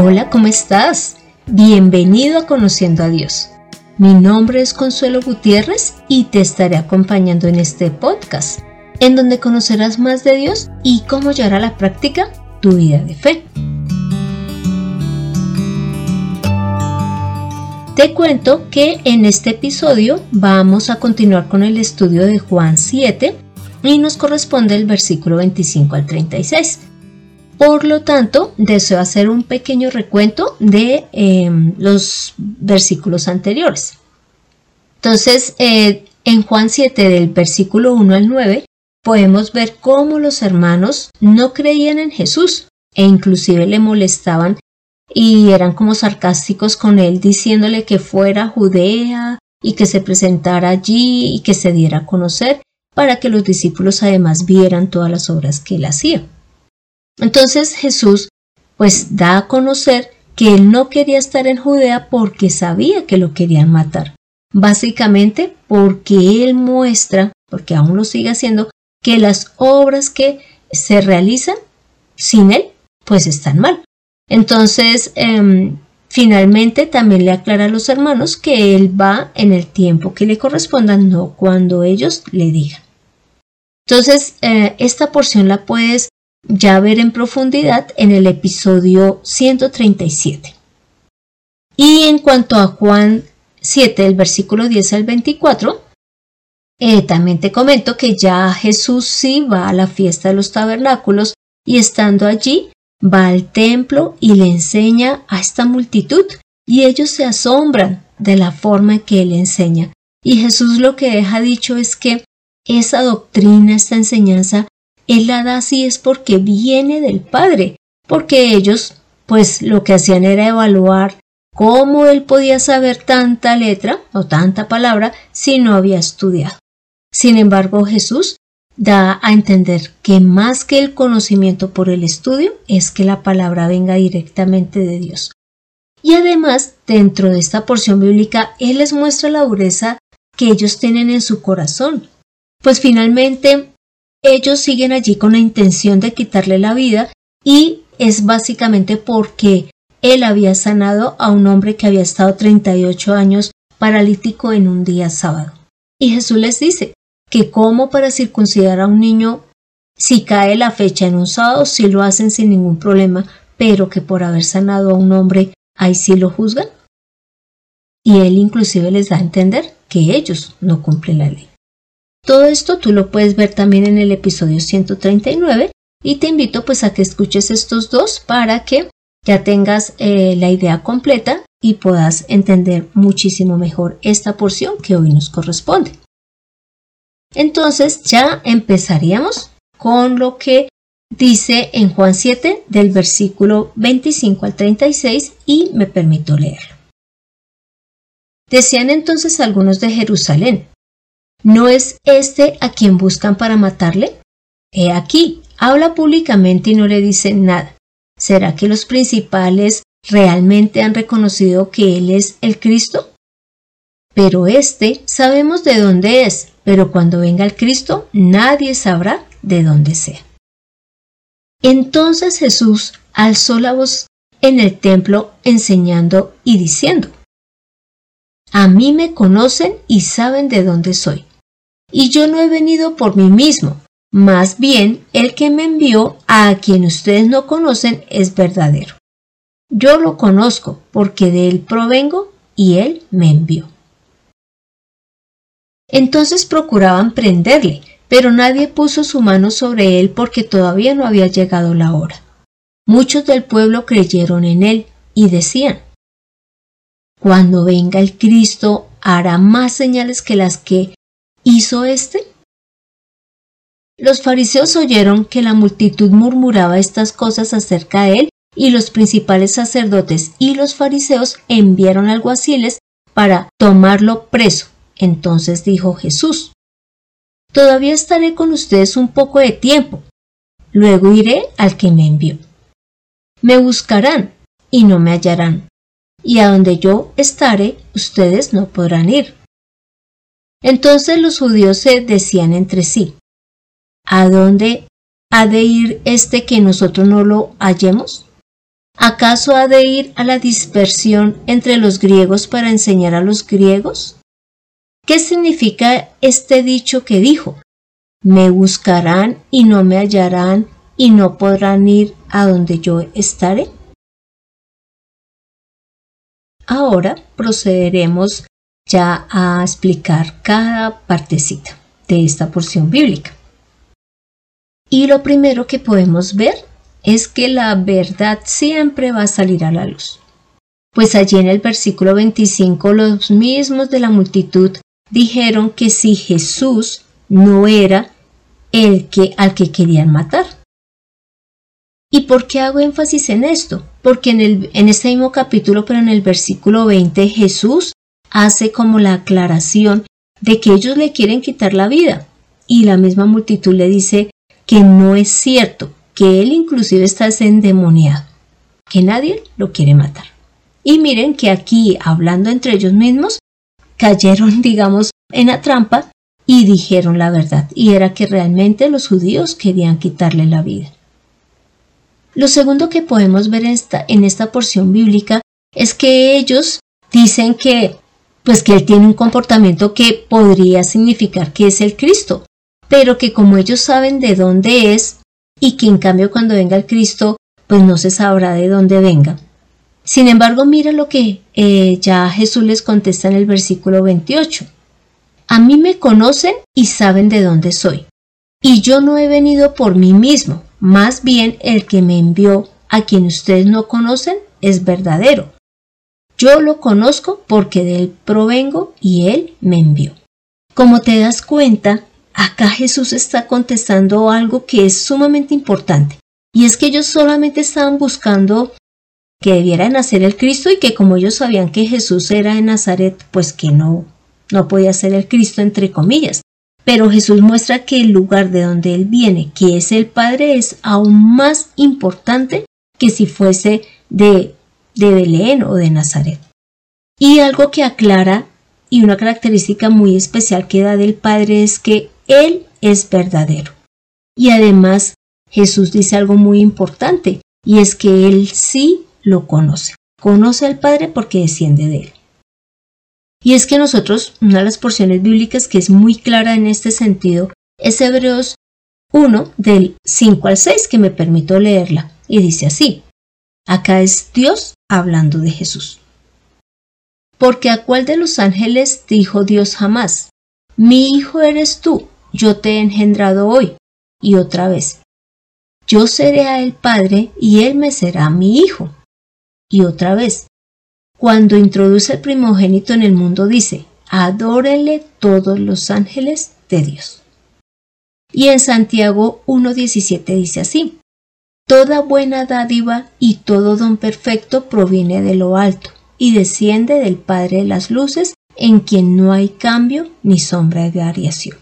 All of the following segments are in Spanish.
Hola, ¿cómo estás? Bienvenido a Conociendo a Dios. Mi nombre es Consuelo Gutiérrez y te estaré acompañando en este podcast, en donde conocerás más de Dios y cómo llevar a la práctica tu vida de fe. Te cuento que en este episodio vamos a continuar con el estudio de Juan 7 y nos corresponde el versículo 25 al 36. Por lo tanto, deseo hacer un pequeño recuento de em, los versículos anteriores. Entonces, eh, en Juan 7 del versículo 1 al 9, podemos ver cómo los hermanos no creían en Jesús e inclusive le molestaban y eran como sarcásticos con él diciéndole que fuera Judea y que se presentara allí y que se diera a conocer para que los discípulos además vieran todas las obras que él hacía. Entonces Jesús pues da a conocer que él no quería estar en Judea porque sabía que lo querían matar. Básicamente porque él muestra, porque aún lo sigue haciendo, que las obras que se realizan sin él pues están mal. Entonces, em, finalmente también le aclara a los hermanos que él va en el tiempo que le corresponda, no cuando ellos le digan. Entonces, eh, esta porción la puedes ya ver en profundidad en el episodio 137. Y en cuanto a Juan 7, el versículo 10 al 24, eh, también te comento que ya Jesús sí va a la fiesta de los tabernáculos y estando allí va al templo y le enseña a esta multitud y ellos se asombran de la forma en que él enseña. Y Jesús lo que deja dicho es que esa doctrina, esta enseñanza él la da así es porque viene del Padre, porque ellos pues lo que hacían era evaluar cómo él podía saber tanta letra o tanta palabra si no había estudiado. Sin embargo, Jesús da a entender que más que el conocimiento por el estudio es que la palabra venga directamente de Dios. Y además, dentro de esta porción bíblica, Él les muestra la dureza que ellos tienen en su corazón. Pues finalmente ellos siguen allí con la intención de quitarle la vida y es básicamente porque él había sanado a un hombre que había estado 38 años paralítico en un día sábado. Y Jesús les dice que como para circuncidar a un niño, si cae la fecha en un sábado, sí lo hacen sin ningún problema, pero que por haber sanado a un hombre, ahí sí lo juzgan. Y él inclusive les da a entender que ellos no cumplen la ley. Todo esto tú lo puedes ver también en el episodio 139 y te invito pues a que escuches estos dos para que ya tengas eh, la idea completa y puedas entender muchísimo mejor esta porción que hoy nos corresponde. Entonces ya empezaríamos con lo que dice en Juan 7 del versículo 25 al 36 y me permito leerlo. Decían entonces algunos de Jerusalén, ¿No es este a quien buscan para matarle? He aquí, habla públicamente y no le dicen nada. ¿Será que los principales realmente han reconocido que Él es el Cristo? Pero este sabemos de dónde es, pero cuando venga el Cristo nadie sabrá de dónde sea. Entonces Jesús alzó la voz en el templo enseñando y diciendo, A mí me conocen y saben de dónde soy y yo no he venido por mí mismo, más bien el que me envió a quien ustedes no conocen es verdadero. Yo lo conozco porque de él provengo y él me envió. Entonces procuraban prenderle, pero nadie puso su mano sobre él porque todavía no había llegado la hora. Muchos del pueblo creyeron en él y decían, Cuando venga el Cristo hará más señales que las que hizo éste? Los fariseos oyeron que la multitud murmuraba estas cosas acerca de él y los principales sacerdotes y los fariseos enviaron alguaciles para tomarlo preso. Entonces dijo Jesús, Todavía estaré con ustedes un poco de tiempo, luego iré al que me envió. Me buscarán y no me hallarán, y a donde yo estaré ustedes no podrán ir. Entonces los judíos se decían entre sí, ¿a dónde ha de ir este que nosotros no lo hallemos? ¿Acaso ha de ir a la dispersión entre los griegos para enseñar a los griegos? ¿Qué significa este dicho que dijo? Me buscarán y no me hallarán y no podrán ir a donde yo estaré. Ahora procederemos ya a explicar cada partecita de esta porción bíblica. Y lo primero que podemos ver es que la verdad siempre va a salir a la luz. Pues allí en el versículo 25 los mismos de la multitud dijeron que si Jesús no era el que al que querían matar. ¿Y por qué hago énfasis en esto? Porque en, el, en este mismo capítulo, pero en el versículo 20, Jesús hace como la aclaración de que ellos le quieren quitar la vida. Y la misma multitud le dice que no es cierto, que él inclusive está endemoniado, que nadie lo quiere matar. Y miren que aquí, hablando entre ellos mismos, cayeron, digamos, en la trampa y dijeron la verdad, y era que realmente los judíos querían quitarle la vida. Lo segundo que podemos ver esta, en esta porción bíblica es que ellos dicen que pues que él tiene un comportamiento que podría significar que es el Cristo, pero que como ellos saben de dónde es, y que en cambio cuando venga el Cristo, pues no se sabrá de dónde venga. Sin embargo, mira lo que eh, ya Jesús les contesta en el versículo 28. A mí me conocen y saben de dónde soy. Y yo no he venido por mí mismo, más bien el que me envió, a quien ustedes no conocen, es verdadero. Yo lo conozco porque de él provengo y él me envió. Como te das cuenta, Acá Jesús está contestando algo que es sumamente importante, y es que ellos solamente estaban buscando que debiera nacer el Cristo y que como ellos sabían que Jesús era de Nazaret, pues que no, no podía ser el Cristo entre comillas. Pero Jesús muestra que el lugar de donde Él viene, que es el Padre, es aún más importante que si fuese de, de Belén o de Nazaret. Y algo que aclara y una característica muy especial que da del Padre es que él es verdadero. Y además Jesús dice algo muy importante, y es que Él sí lo conoce. Conoce al Padre porque desciende de Él. Y es que nosotros, una de las porciones bíblicas que es muy clara en este sentido, es Hebreos 1 del 5 al 6, que me permito leerla, y dice así. Acá es Dios hablando de Jesús. Porque a cuál de los ángeles dijo Dios jamás, mi hijo eres tú, yo te he engendrado hoy. Y otra vez, yo seré a él padre y él me será mi hijo. Y otra vez, cuando introduce el primogénito en el mundo dice, adórenle todos los ángeles de Dios. Y en Santiago 1.17 dice así, Toda buena dádiva y todo don perfecto proviene de lo alto y desciende del Padre de las Luces, en quien no hay cambio ni sombra de variación.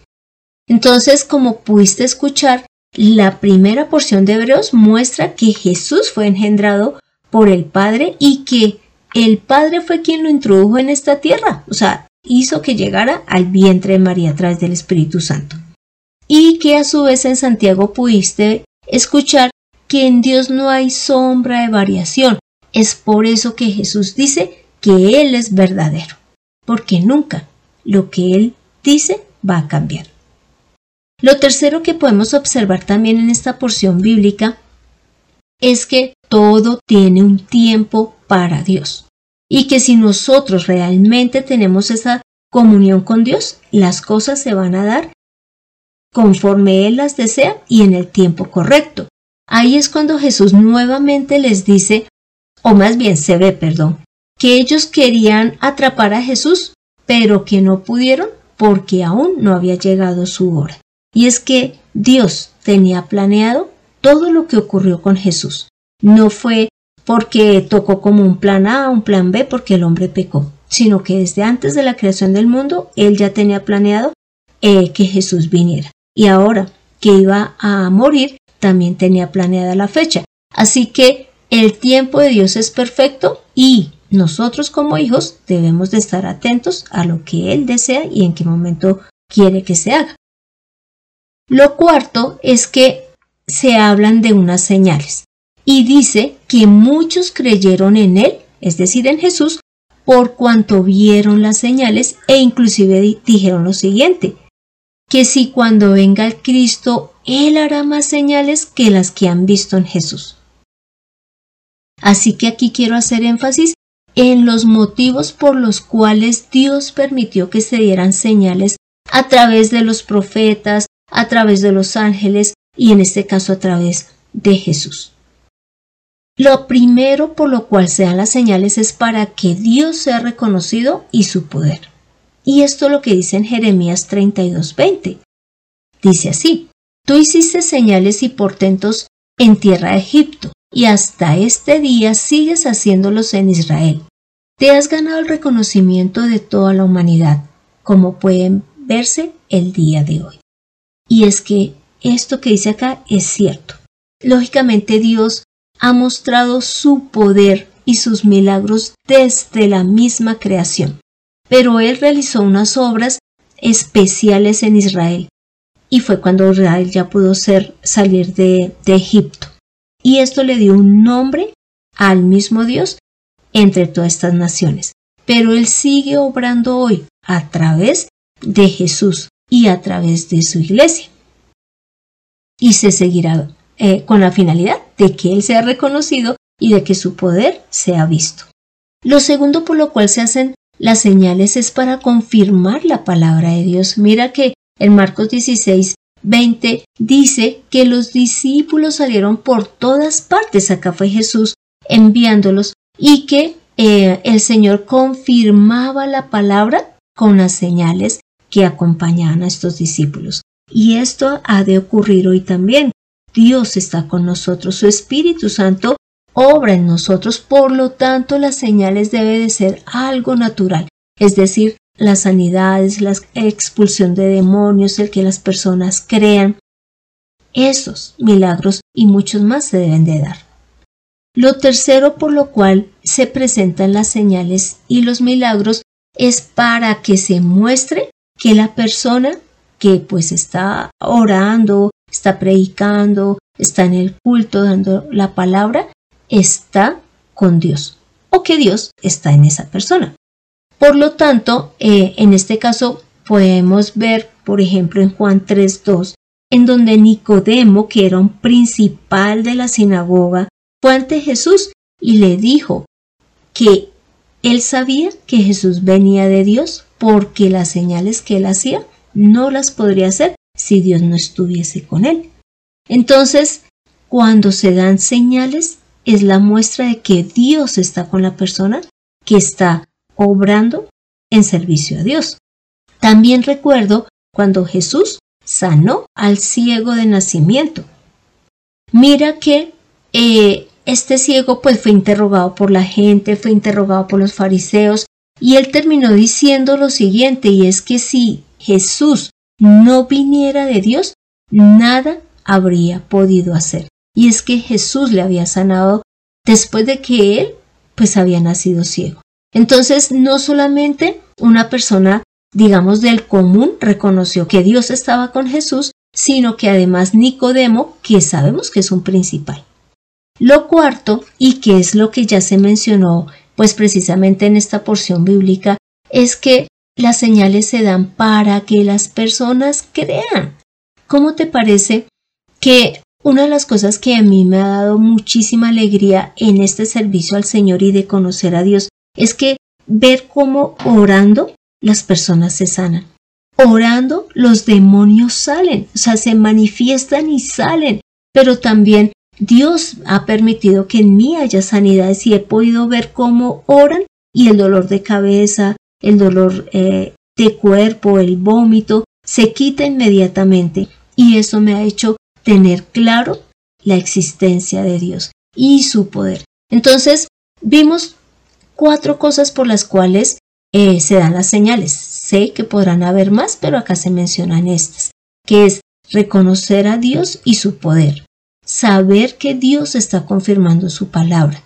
Entonces, como pudiste escuchar, la primera porción de Hebreos muestra que Jesús fue engendrado por el Padre y que el Padre fue quien lo introdujo en esta tierra, o sea, hizo que llegara al vientre de María a través del Espíritu Santo. Y que a su vez en Santiago pudiste escuchar que en Dios no hay sombra de variación. Es por eso que Jesús dice que Él es verdadero, porque nunca lo que Él dice va a cambiar. Lo tercero que podemos observar también en esta porción bíblica es que todo tiene un tiempo para Dios y que si nosotros realmente tenemos esa comunión con Dios, las cosas se van a dar conforme Él las desea y en el tiempo correcto. Ahí es cuando Jesús nuevamente les dice, o más bien se ve, perdón, que ellos querían atrapar a Jesús, pero que no pudieron porque aún no había llegado su hora. Y es que Dios tenía planeado todo lo que ocurrió con Jesús. No fue porque tocó como un plan A, un plan B, porque el hombre pecó, sino que desde antes de la creación del mundo, Él ya tenía planeado eh, que Jesús viniera. Y ahora que iba a morir, también tenía planeada la fecha. Así que el tiempo de Dios es perfecto y nosotros como hijos debemos de estar atentos a lo que Él desea y en qué momento quiere que se haga. Lo cuarto es que se hablan de unas señales. y dice que muchos creyeron en él, es decir, en Jesús, por cuanto vieron las señales e inclusive dijeron lo siguiente, que si cuando venga el Cristo, Él hará más señales que las que han visto en Jesús. Así que aquí quiero hacer énfasis en los motivos por los cuales Dios permitió que se dieran señales a través de los profetas, a través de los ángeles y en este caso a través de Jesús. Lo primero por lo cual se dan las señales es para que Dios sea reconocido y su poder. Y esto es lo que dice en Jeremías 32:20. Dice así, Tú hiciste señales y portentos en tierra de Egipto, y hasta este día sigues haciéndolos en Israel. Te has ganado el reconocimiento de toda la humanidad, como pueden verse el día de hoy. Y es que esto que dice acá es cierto. Lógicamente Dios ha mostrado su poder y sus milagros desde la misma creación. Pero él realizó unas obras especiales en Israel y fue cuando Israel ya pudo ser, salir de, de Egipto. Y esto le dio un nombre al mismo Dios entre todas estas naciones. Pero él sigue obrando hoy a través de Jesús y a través de su iglesia. Y se seguirá eh, con la finalidad de que Él sea reconocido y de que su poder sea visto. Lo segundo por lo cual se hacen las señales es para confirmar la palabra de Dios. Mira que en Marcos 16, 20 dice que los discípulos salieron por todas partes, acá fue Jesús enviándolos, y que eh, el Señor confirmaba la palabra con las señales que acompañaban a estos discípulos. Y esto ha de ocurrir hoy también. Dios está con nosotros, su Espíritu Santo obra en nosotros, por lo tanto las señales deben de ser algo natural, es decir, las sanidades, la expulsión de demonios, el que las personas crean. Esos milagros y muchos más se deben de dar. Lo tercero por lo cual se presentan las señales y los milagros es para que se muestre que la persona que pues está orando, está predicando, está en el culto dando la palabra, está con Dios o que Dios está en esa persona. Por lo tanto, eh, en este caso podemos ver, por ejemplo, en Juan 3.2, en donde Nicodemo, que era un principal de la sinagoga, fue ante Jesús y le dijo que él sabía que Jesús venía de Dios porque las señales que él hacía no las podría hacer si Dios no estuviese con él. Entonces, cuando se dan señales, es la muestra de que Dios está con la persona que está obrando en servicio a Dios. También recuerdo cuando Jesús sanó al ciego de nacimiento. Mira que eh, este ciego pues fue interrogado por la gente, fue interrogado por los fariseos y él terminó diciendo lo siguiente y es que si Jesús no viniera de Dios, nada habría podido hacer. Y es que Jesús le había sanado después de que él pues había nacido ciego. Entonces, no solamente una persona, digamos, del común reconoció que Dios estaba con Jesús, sino que además Nicodemo, que sabemos que es un principal. Lo cuarto, y que es lo que ya se mencionó, pues precisamente en esta porción bíblica, es que las señales se dan para que las personas crean. ¿Cómo te parece que una de las cosas que a mí me ha dado muchísima alegría en este servicio al Señor y de conocer a Dios es que ver cómo orando las personas se sanan. Orando los demonios salen, o sea, se manifiestan y salen, pero también Dios ha permitido que en mí haya sanidades y he podido ver cómo oran y el dolor de cabeza, el dolor eh, de cuerpo, el vómito, se quita inmediatamente y eso me ha hecho tener claro la existencia de Dios y su poder. Entonces, vimos cuatro cosas por las cuales eh, se dan las señales. Sé que podrán haber más, pero acá se mencionan estas, que es reconocer a Dios y su poder, saber que Dios está confirmando su palabra.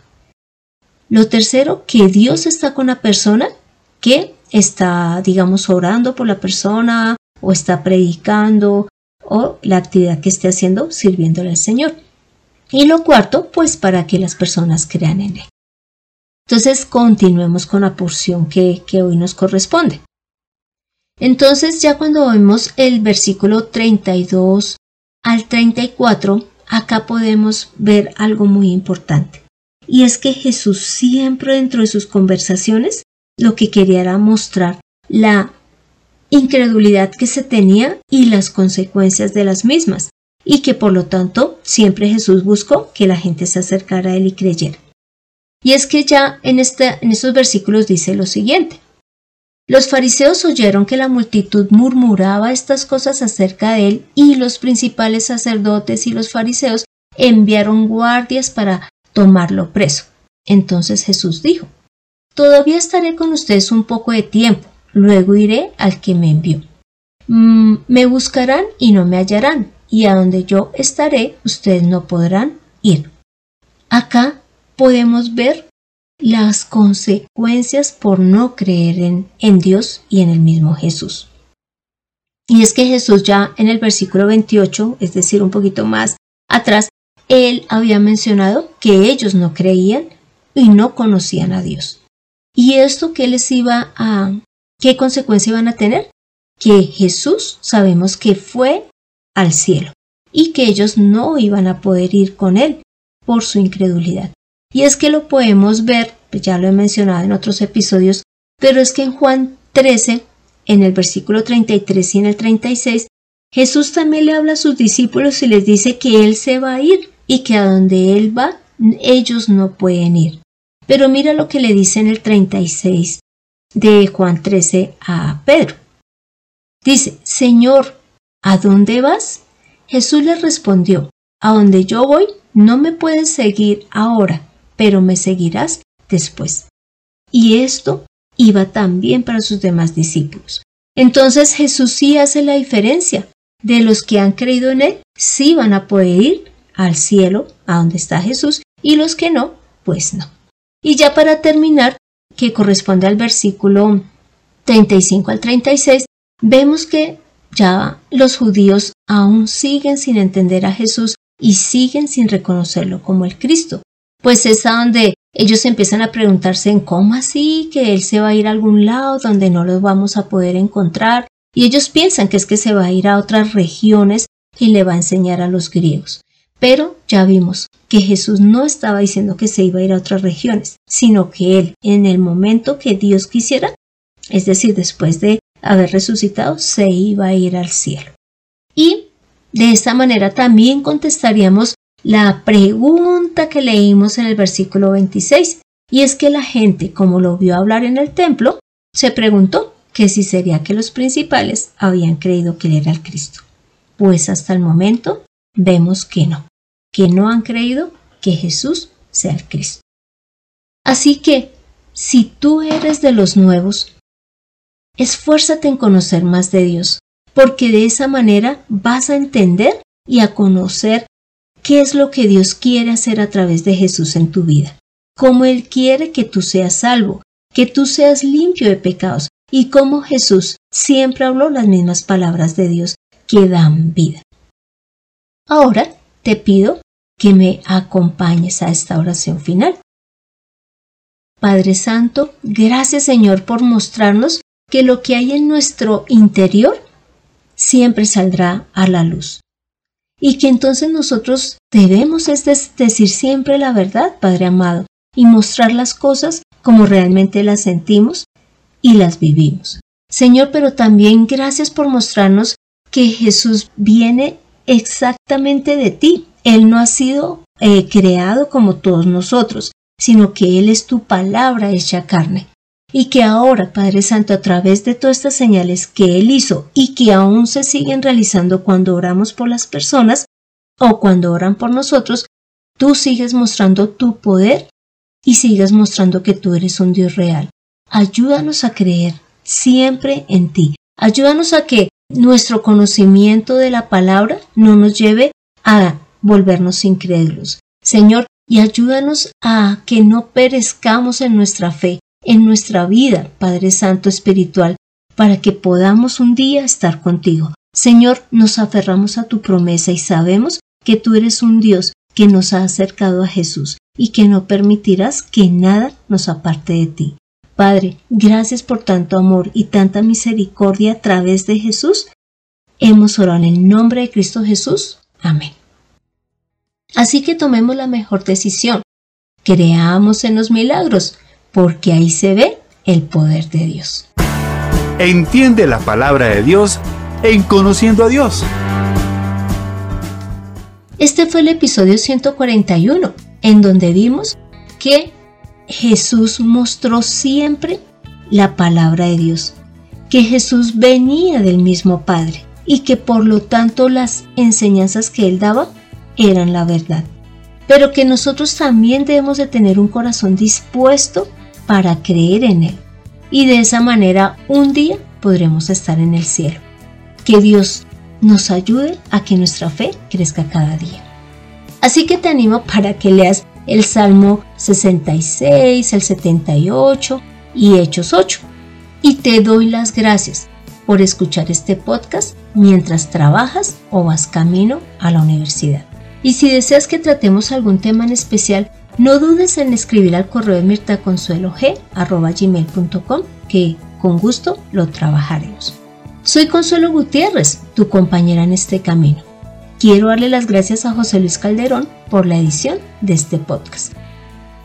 Lo tercero, que Dios está con la persona que está, digamos, orando por la persona o está predicando o la actividad que esté haciendo sirviéndole al Señor. Y lo cuarto, pues para que las personas crean en Él. Entonces, continuemos con la porción que, hoy nos corresponde. Entonces, ya cuando vemos el versículo 32 al 34, acá podemos ver algo muy importante. Y es que Jesús siempre dentro de sus conversaciones lo que quería era mostrar la incredulidad que se tenía y las consecuencias de las mismas, y que por lo tanto siempre Jesús buscó que la gente se acercara a él y creyera. Y es que ya en, este, en estos versículos dice lo siguiente. Los fariseos oyeron que la multitud murmuraba estas cosas acerca de él y los principales sacerdotes y los fariseos enviaron guardias para tomarlo preso. Entonces Jesús dijo, Todavía estaré con ustedes un poco de tiempo, luego iré al que me envió. Mm, me buscarán y no me hallarán, y a donde yo estaré ustedes no podrán ir. Acá podemos ver las consecuencias por no creer en, Dios y en el mismo Jesús. Y es que Jesús ya en el versículo 28, es decir, un poquito más atrás, él había mencionado que ellos no creían y no conocían a Dios. ¿Y esto qué les iba a, qué consecuencia iban a tener? Que Jesús sabemos que fue al cielo y que ellos no iban a poder ir con él por su incredulidad. Y es que lo podemos ver, pues ya lo he mencionado en otros episodios, pero es que en Juan 13, en el versículo 33 y en el 36, Jesús también le habla a sus discípulos y les dice que Él se va a ir y que a donde Él va, ellos no pueden ir. Pero mira lo que le dice en el 36 de Juan 13 a Pedro. Dice, Señor, ¿a dónde vas? Jesús le respondió, A donde yo voy, no me puedes seguir ahora, pero me seguirás después. Y esto iba también para sus demás discípulos. Entonces Jesús sí hace la diferencia. De los que han creído en Él, sí van a poder ir al cielo, a donde está Jesús, y los que no, pues no. Y ya para terminar, que corresponde al versículo 35 al 36, vemos que ya los judíos aún siguen sin entender a Jesús y siguen sin reconocerlo como el Cristo. Pues es a donde ellos empiezan a preguntarse en cómo así que Él se va a ir a algún lado donde no lo vamos a poder encontrar. Y ellos piensan que es que se va a ir a otras regiones y le va a enseñar a los griegos. Pero ya vimos que Jesús no estaba diciendo que se iba a ir a otras regiones, sino que Él, en el momento que Dios quisiera, es decir, después de haber resucitado, se iba a ir al cielo. Y de esta manera también contestaríamos la pregunta que leímos en el versículo 26, y es que la gente, como lo vio hablar en el templo, se preguntó que si sería que los principales habían creído que él era el Cristo. Pues hasta el momento vemos que no que no han creído que Jesús sea el Cristo. Así que, si tú eres de los nuevos, esfuérzate en conocer más de Dios, porque de esa manera vas a entender y a conocer qué es lo que Dios quiere hacer a través de Jesús en tu vida, cómo Él quiere que tú seas salvo, que tú seas limpio de pecados y cómo Jesús siempre habló las mismas palabras de Dios que dan vida. Ahora te pido que me acompañes a esta oración final. Padre Santo, gracias Señor por mostrarnos que lo que hay en nuestro interior siempre saldrá a la luz. Y que entonces nosotros debemos decir siempre la verdad, Padre amado, y mostrar las cosas como realmente las sentimos y las vivimos. Señor, pero también gracias por mostrarnos que Jesús viene exactamente de ti. Él no ha sido eh, creado como todos nosotros, sino que Él es tu palabra hecha carne. Y que ahora, Padre Santo, a través de todas estas señales que Él hizo y que aún se siguen realizando cuando oramos por las personas o cuando oran por nosotros, tú sigues mostrando tu poder y sigues mostrando que tú eres un Dios real. Ayúdanos a creer siempre en ti. Ayúdanos a que nuestro conocimiento de la palabra no nos lleve a volvernos incrédulos. Señor, y ayúdanos a que no perezcamos en nuestra fe, en nuestra vida, Padre Santo Espiritual, para que podamos un día estar contigo. Señor, nos aferramos a tu promesa y sabemos que tú eres un Dios que nos ha acercado a Jesús y que no permitirás que nada nos aparte de ti. Padre, gracias por tanto amor y tanta misericordia a través de Jesús. Hemos orado en el nombre de Cristo Jesús. Amén. Así que tomemos la mejor decisión. Creamos en los milagros, porque ahí se ve el poder de Dios. Entiende la palabra de Dios en Conociendo a Dios. Este fue el episodio 141, en donde vimos que Jesús mostró siempre la palabra de Dios, que Jesús venía del mismo Padre y que por lo tanto las enseñanzas que él daba eran la verdad, pero que nosotros también debemos de tener un corazón dispuesto para creer en él y de esa manera un día podremos estar en el cielo. Que Dios nos ayude a que nuestra fe crezca cada día. Así que te animo para que leas el Salmo 66, el 78 y Hechos 8. Y te doy las gracias por escuchar este podcast mientras trabajas o vas camino a la universidad. Y si deseas que tratemos algún tema en especial, no dudes en escribir al correo de mirtaconsuelog.com que con gusto lo trabajaremos. Soy Consuelo Gutiérrez, tu compañera en este camino. Quiero darle las gracias a José Luis Calderón por la edición de este podcast.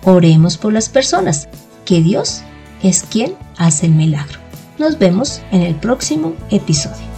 Oremos por las personas, que Dios es quien hace el milagro. Nos vemos en el próximo episodio.